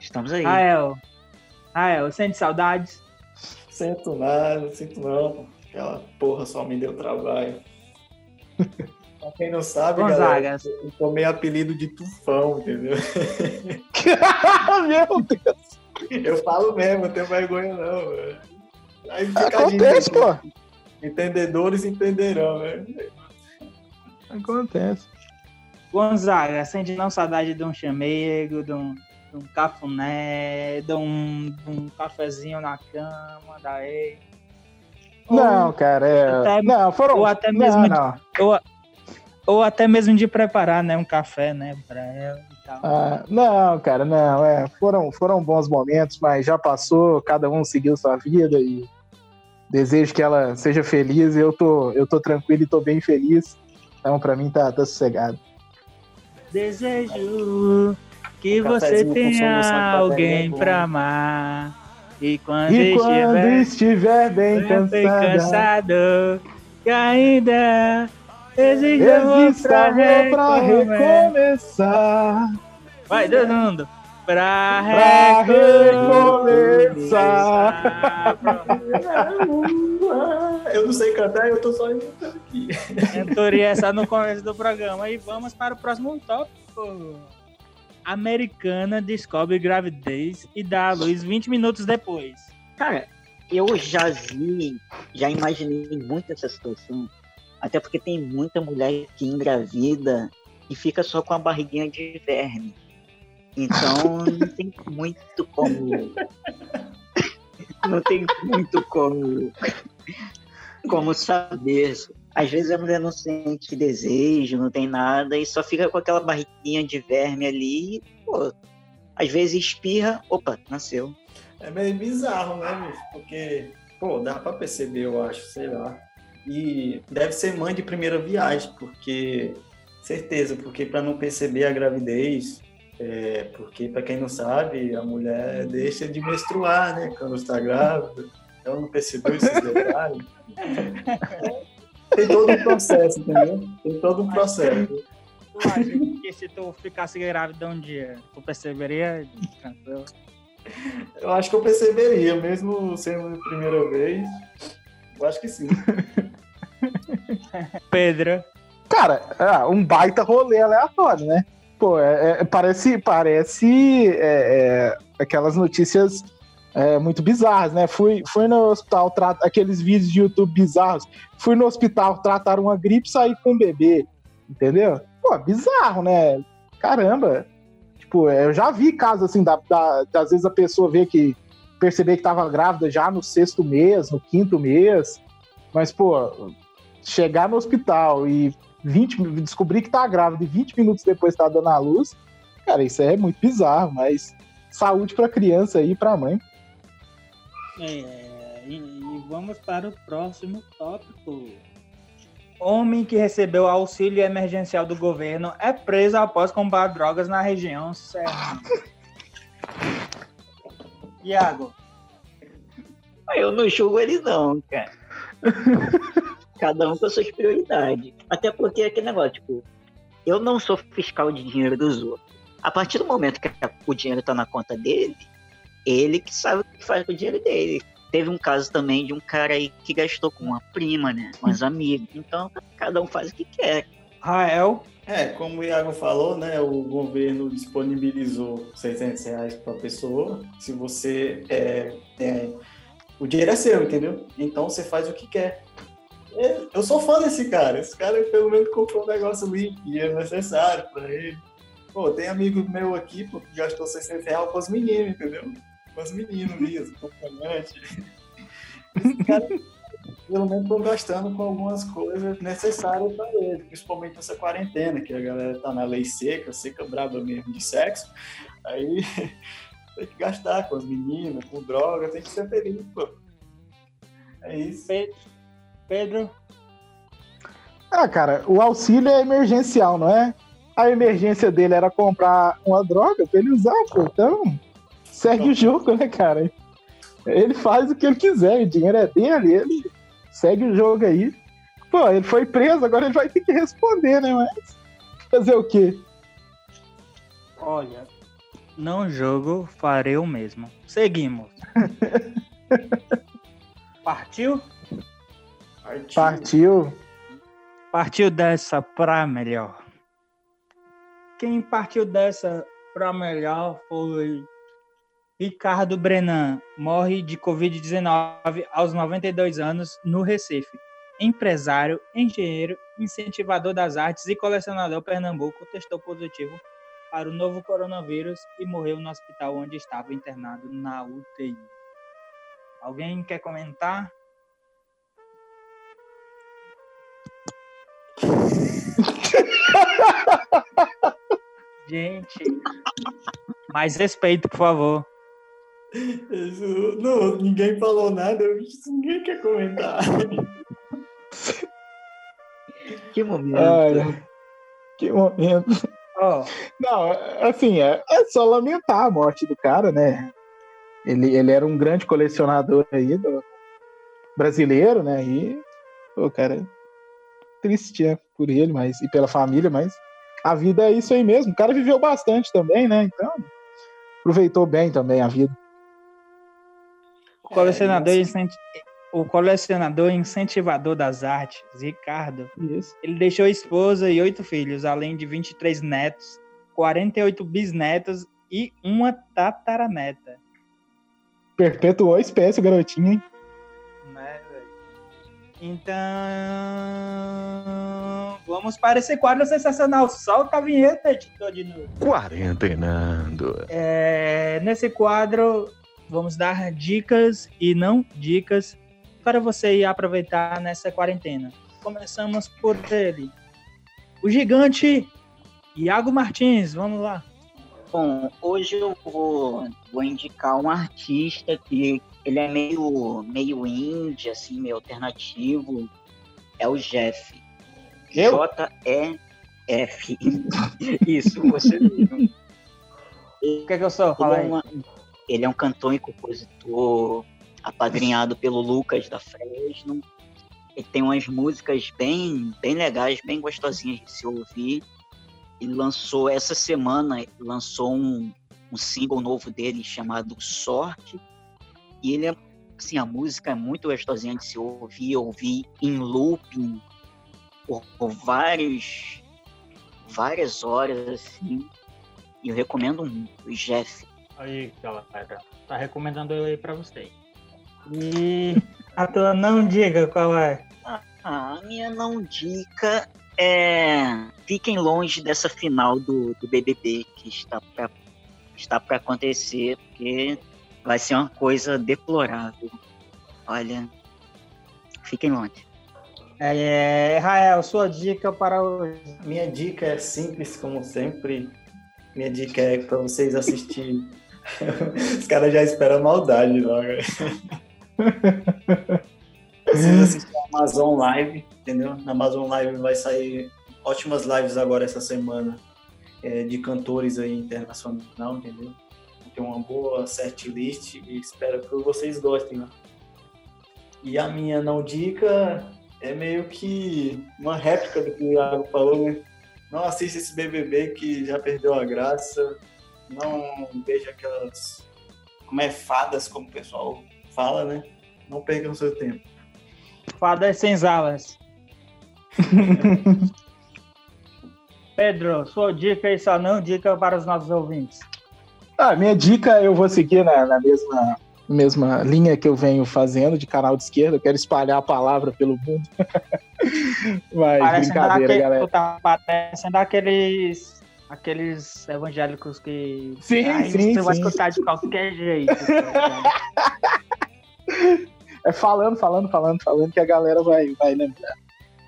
estamos aí. Ah, é, ah, é, eu sente saudades? Sinto nada, não sinto não. Aquela porra só me deu trabalho. pra quem não sabe, galera, eu tomei apelido de Tufão, entendeu? Meu Deus! Eu falo mesmo, não tenho vergonha não. Aí fica Acontece, pô. Entendedores entenderão, né? Acontece. Gonzaga, sente não saudade de um chamego, de um de um cafuné, de um, de um cafezinho na cama, daí. Não, cara, é. Até, não, foram. Ou até mesmo. Não, não. De, ou, ou até mesmo de preparar, né, um café, né, para ela e tal. Ah, não, cara, não, é, foram, foram bons momentos, mas já passou, cada um seguiu sua vida e desejo que ela seja feliz. Eu tô, eu tô tranquilo e tô bem feliz. Então, para mim tá, tá sossegado. Desejo que você tenha alguém para amar. E quando, e quando estiver, bem cansado, cansado que ainda existe amor pra, pra recomeçar. Vai, Danando. Pra, pra recomeçar. eu não sei cantar, eu tô só imitando aqui. Cantoria essa no começo do programa. E vamos para o próximo tópico americana descobre gravidez e dá à luz 20 minutos depois. Cara, eu já vi, já imaginei muito essa situação. Até porque tem muita mulher que engravida e fica só com a barriguinha de verme. Então não tem muito como. não tem muito como. Como saber às vezes a mulher não sente desejo, não tem nada, e só fica com aquela barriguinha de verme ali, e, pô, às vezes espirra, opa, nasceu. É meio bizarro, né, bicho? Porque, pô, dá pra perceber, eu acho, sei lá. E deve ser mãe de primeira viagem, porque, certeza, porque para não perceber a gravidez, É, porque, para quem não sabe, a mulher deixa de menstruar, né? Quando está grávida. Então, não percebeu esses detalhes. Tem todo um processo, entendeu? Tem todo um processo. Tu acha que se tu ficasse grávida um dia, tu perceberia tranquilo? Eu acho que eu perceberia, mesmo sendo a primeira vez. Eu acho que sim. Pedro. Cara, é um baita rolê aleatório, né? Pô, é, é, parece, parece é, é aquelas notícias é, muito bizarras, né? Fui, fui no hospital, aqueles vídeos de YouTube bizarros. Fui no hospital tratar uma gripe e saí com um bebê, entendeu? Pô, bizarro, né? Caramba. Tipo, eu já vi casos assim, da, da, às vezes a pessoa vê que perceber que tava grávida já no sexto mês, no quinto mês. Mas, pô, chegar no hospital e 20, descobrir que tá grávida e 20 minutos depois tá dando a luz, cara, isso é muito bizarro, mas saúde pra criança e pra mãe. É, e, e vamos para o próximo tópico. Homem que recebeu auxílio emergencial do governo é preso após comprar drogas na região serrana. Iago. Eu não julgo ele não, cara. Cada um com as suas prioridades. Até porque é aquele negócio, tipo, eu não sou fiscal de dinheiro dos outros. A partir do momento que o dinheiro tá na conta dele, ele que sabe o que faz com o dinheiro dele. Teve um caso também de um cara aí que gastou com uma prima, né? Com os amigos. Então, cada um faz o que quer. Rael. É, como o Iago falou, né? O governo disponibilizou 600 reais para a pessoa. Se você é, é, o dinheiro é seu, entendeu? Então você faz o que quer. É, eu sou fã desse cara. Esse cara pelo menos comprou um negócio ali que é necessário para ele. Pô, tem amigo meu aqui pô, que gastou 600 reais com as meninas, entendeu? Com as meninas mesmo, acompanhante. Pelo menos, estão gastando com algumas coisas necessárias para ele, principalmente nessa quarentena, que a galera tá na lei seca, seca braba mesmo de sexo. Aí tem que gastar com as meninas, com droga, tem que ser feliz, pô. É isso. Pedro? Ah, cara, o auxílio é emergencial, não é? A emergência dele era comprar uma droga pra ele usar, pô. Então, segue o jogo, né, cara? Ele faz o que ele quiser, o dinheiro é dele, ele segue o jogo aí. Pô, ele foi preso, agora ele vai ter que responder, né? Mas fazer o quê? Olha, não jogo, farei o mesmo. Seguimos. Partiu? Partiu. Partiu. Partiu dessa pra melhor. Quem partiu dessa pra melhor foi Ricardo Brenan morre de Covid-19 aos 92 anos no Recife. Empresário, engenheiro, incentivador das artes e colecionador Pernambuco testou positivo para o novo coronavírus e morreu no hospital onde estava internado na UTI. Alguém quer comentar? Gente, mais respeito, por favor. Isso, não, ninguém falou nada, ninguém quer comentar. Que momento. Ai, que momento. Oh. Não, assim, é, é, só lamentar a morte do cara, né? Ele, ele era um grande colecionador aí do brasileiro, né? E, o cara, triste é, por ele, mas e pela família, mas a vida é isso aí mesmo. O cara viveu bastante também, né? Então, aproveitou bem também a vida. O colecionador, é, o colecionador incentivador das artes, Ricardo, isso. ele deixou esposa e oito filhos, além de 23 netos, 48 bisnetos e uma tataraneta. Perpetuou a espécie, garotinho, hein? Né, então, vamos para esse quadro sensacional. Solta a vinheta, editor de novo. Quarentenando. É, nesse quadro, vamos dar dicas e não dicas para você ir aproveitar nessa quarentena. Começamos por ele. O gigante Iago Martins, vamos lá. Bom, hoje eu vou, vou indicar um artista que ele é meio, meio indie, assim, meio alternativo. É o Jeff. J-E-F. Isso, você. O que é que eu sou? Fala ele, é uma, ele é um cantor e compositor apadrinhado pelo Lucas da Fresno. Ele tem umas músicas bem, bem legais, bem gostosinhas de se ouvir. Ele lançou essa semana, lançou um, um single novo dele chamado Sorte. E ele é, assim, a música é muito gostosinha de se ouvir, ouvir em looping por, por vários, várias horas, assim. E eu recomendo muito, Jeff. Aí, galera, tá recomendando ele aí pra vocês. E a tua não diga qual é? a minha não dica é fiquem longe dessa final do, do BBB que está para está para acontecer, porque vai ser uma coisa deplorável. Olha, fiquem longe. É, Rael, sua dica para hoje? Minha dica é simples, como sempre. Minha dica é para vocês assistirem. Os caras já esperam maldade logo. Vocês assistir a Amazon Live, entendeu? Na Amazon Live vai sair ótimas lives agora essa semana é, de cantores aí internacional, entendeu? Tem uma boa set list e espero que vocês gostem. Né? E a minha não dica é meio que uma réplica do que o Iago falou, né? Não assista esse BBB que já perdeu a graça. Não veja aquelas. Como é fadas, como o pessoal fala, né? Não percam seu tempo. Fadas senzalas. Pedro, sua dica e só não dica para os nossos ouvintes. Ah, minha dica eu vou seguir na, na mesma, mesma linha que eu venho fazendo de canal de esquerda. Eu quero espalhar a palavra pelo mundo. Mas parecendo brincadeira, galera. Tá parecendo aqueles, aqueles evangélicos que. Sim, Ai, sim. Você sim. vai escutar de qualquer jeito. é falando, falando, falando, falando que a galera vai, vai lembrar.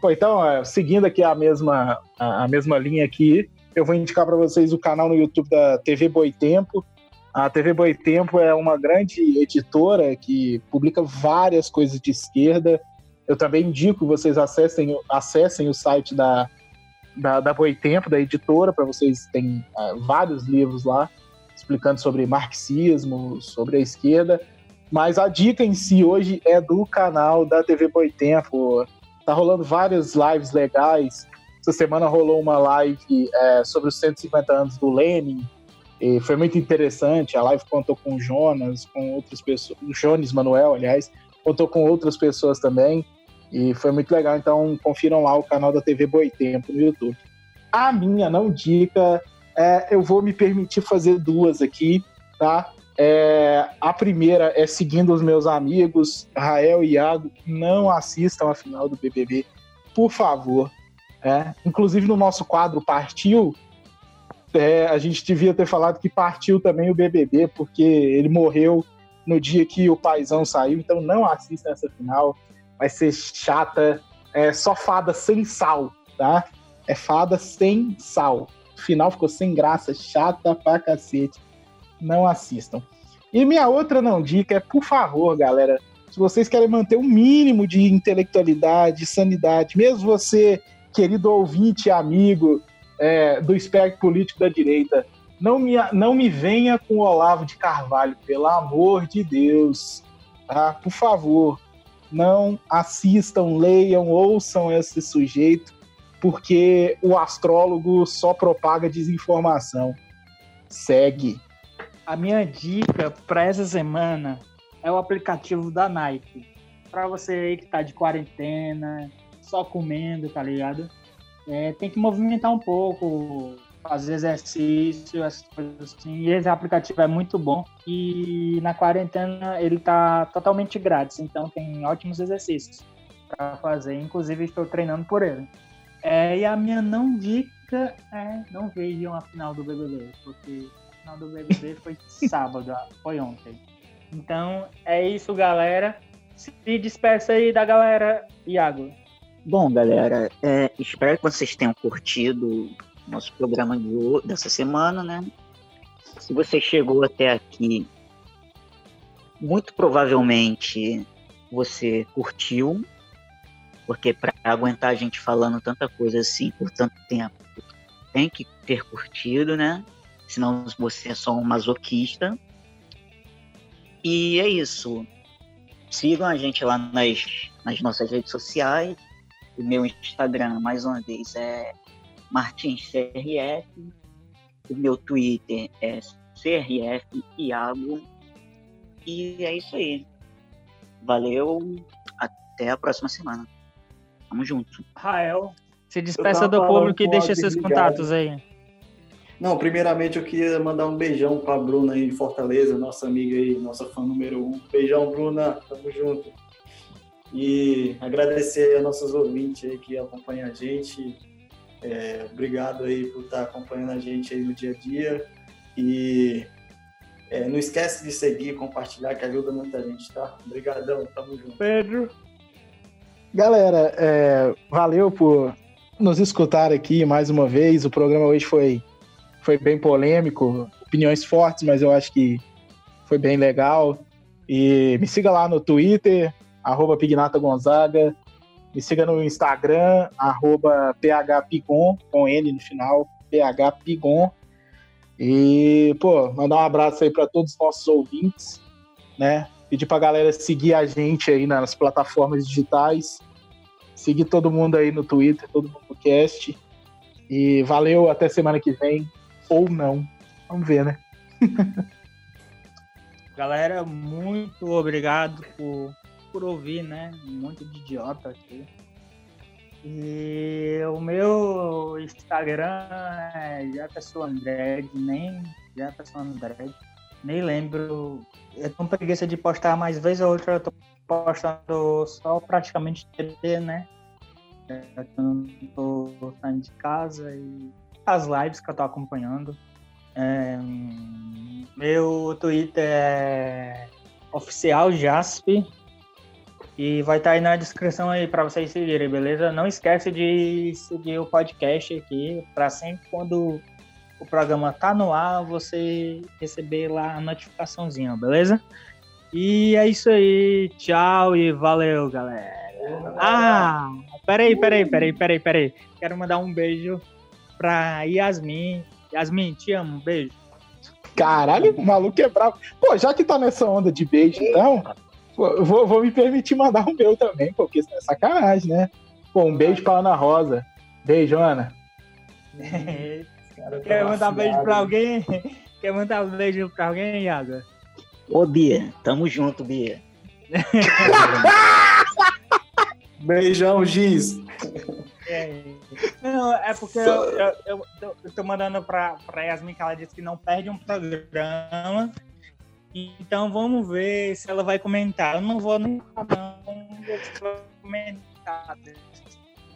Bom, então, seguindo aqui a mesma, a, a mesma linha aqui, eu vou indicar para vocês o canal no YouTube da TV Boitempo. A TV Boitempo é uma grande editora que publica várias coisas de esquerda. Eu também indico que vocês acessem, acessem o site da, da, da Boitempo, da editora, para vocês terem uh, vários livros lá explicando sobre marxismo, sobre a esquerda. Mas a dica em si hoje é do canal da TV Boitempo. Tá rolando várias lives legais. Essa semana rolou uma live é, sobre os 150 anos do Lenin. E foi muito interessante. A live contou com o Jonas, com outras pessoas. O Jones Manuel, aliás, contou com outras pessoas também. E foi muito legal. Então, confiram lá o canal da TV Boitempo no YouTube. A minha não dica, é, eu vou me permitir fazer duas aqui, tá? É, a primeira é seguindo os meus amigos, Rael e Iago, não assistam a final do BBB, por favor. É, inclusive no nosso quadro Partiu, é, a gente devia ter falado que partiu também o BBB, porque ele morreu no dia que o paizão saiu, então não assistam essa final, vai ser chata, é só fada sem sal, tá? É fada sem sal. O final ficou sem graça, chata pra cacete não assistam. E minha outra não dica é, por favor, galera, se vocês querem manter um mínimo de intelectualidade, sanidade, mesmo você, querido ouvinte amigo é, do espectro político da direita, não me, não me venha com o Olavo de Carvalho, pelo amor de Deus, tá? Por favor, não assistam, leiam, ouçam esse sujeito, porque o astrólogo só propaga desinformação. Segue. A minha dica para essa semana é o aplicativo da Nike. Para você aí que tá de quarentena, só comendo, tá ligado? É, tem que movimentar um pouco, fazer exercício, essas coisas assim. E esse aplicativo é muito bom. E na quarentena ele tá totalmente grátis, então tem ótimos exercícios para fazer. Inclusive estou treinando por ele. É, e a minha não dica é não vejam a final do BBB, porque final do BBB foi sábado, foi ontem. Então é isso, galera. Se despeça aí da galera, Iago. Bom, galera, é, espero que vocês tenham curtido nosso programa de, dessa semana, né? Se você chegou até aqui, muito provavelmente você curtiu, porque para aguentar a gente falando tanta coisa assim por tanto tempo, tem que ter curtido, né? senão você é só um masoquista. E é isso. Sigam a gente lá nas, nas nossas redes sociais. O meu Instagram, mais uma vez, é MartinsCRF. O meu Twitter é CRF Iago. E é isso aí. Valeu. Até a próxima semana. Tamo junto. Rael, se despeça do público e deixa seus contatos aí. Não, primeiramente eu queria mandar um beijão para a Bruna aí de Fortaleza, nossa amiga aí, nossa fã número um. Beijão, Bruna, tamo junto. E agradecer a nossos ouvintes aí que acompanham a gente. É, obrigado aí por estar acompanhando a gente aí no dia a dia. E é, não esquece de seguir, compartilhar, que ajuda muita gente, tá? Obrigadão, tamo junto. Pedro. Galera, é, valeu por nos escutar aqui mais uma vez. O programa hoje foi, foi bem polêmico, opiniões fortes, mas eu acho que foi bem legal. E me siga lá no Twitter, arroba Pignata Gonzaga. Me siga no Instagram, arroba phpigon, com N no final, phpigon. E, pô, mandar um abraço aí para todos os nossos ouvintes, né? Pedir pra galera seguir a gente aí nas plataformas digitais. Seguir todo mundo aí no Twitter, todo mundo no cast. E valeu, até semana que vem. Ou não. Vamos ver, né? Galera, muito obrigado por, por ouvir, né? Muito de idiota aqui. E o meu Instagram é Jefferson André, nem Jefferson André, nem lembro. Eu com preguiça de postar mais vez ou outra, eu tô postando só praticamente TT, né? Eu tô saindo de casa e as lives que eu tô acompanhando. É, meu Twitter é oficial Jaspe e vai estar tá aí na descrição aí para vocês seguirem, beleza? Não esquece de seguir o podcast aqui para sempre quando o programa tá no ar, você receber lá a notificaçãozinha, beleza? E é isso aí. Tchau e valeu, galera. Ah, peraí, peraí, peraí, peraí, peraí. Quero mandar um beijo pra Yasmin. Yasmin, te amo, um beijo. Caralho, o maluco é bravo. Pô, já que tá nessa onda de beijo, então, vou, vou me permitir mandar um beijo também, porque isso é sacanagem, né? Pô, um beijo pra Ana Rosa. Beijo, Ana. Quer mandar um beijo pra alguém? Quer mandar um beijo pra alguém, Iago? Ô, Bia, tamo junto, Bia. Beijão, Giz. É. Não, é porque eu, eu, eu, eu, tô mandando pra, pra Yasmin que ela disse que não perde um programa. Então vamos ver se ela vai comentar. Eu não vou nem falar, não. Vou comentar.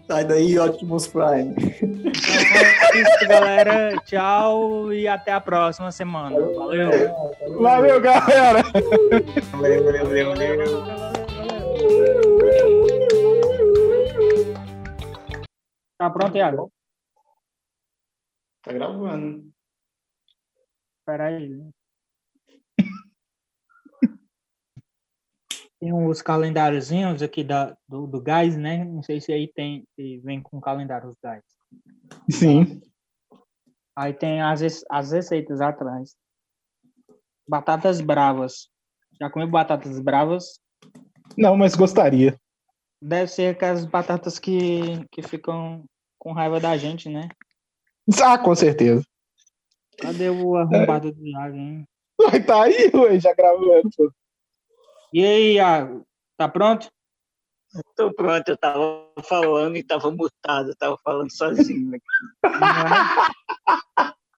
Sai daí, Optimus Prime. Então é isso, galera. Tchau e até a próxima semana. Valeu. Valeu, galera. Valeu, valeu, valeu. valeu. Tá pronto, Iago? Tá gravando. Espera aí. Tem uns calendáriozinhos aqui da, do, do gás, né? Não sei se aí tem, se vem com calendário os gás. Sim. Aí tem as, as receitas atrás. Batatas bravas. Já comeu batatas bravas? Não, mas gostaria. Deve ser aquelas batatas que, que ficam com raiva da gente, né? Ah, com certeza. Cadê o arrombado do Iago, hein? Tá aí, ué, já gravando. E aí, Iago? Tá pronto? Tô pronto, eu tava falando e tava mutado, eu tava falando sozinho aqui.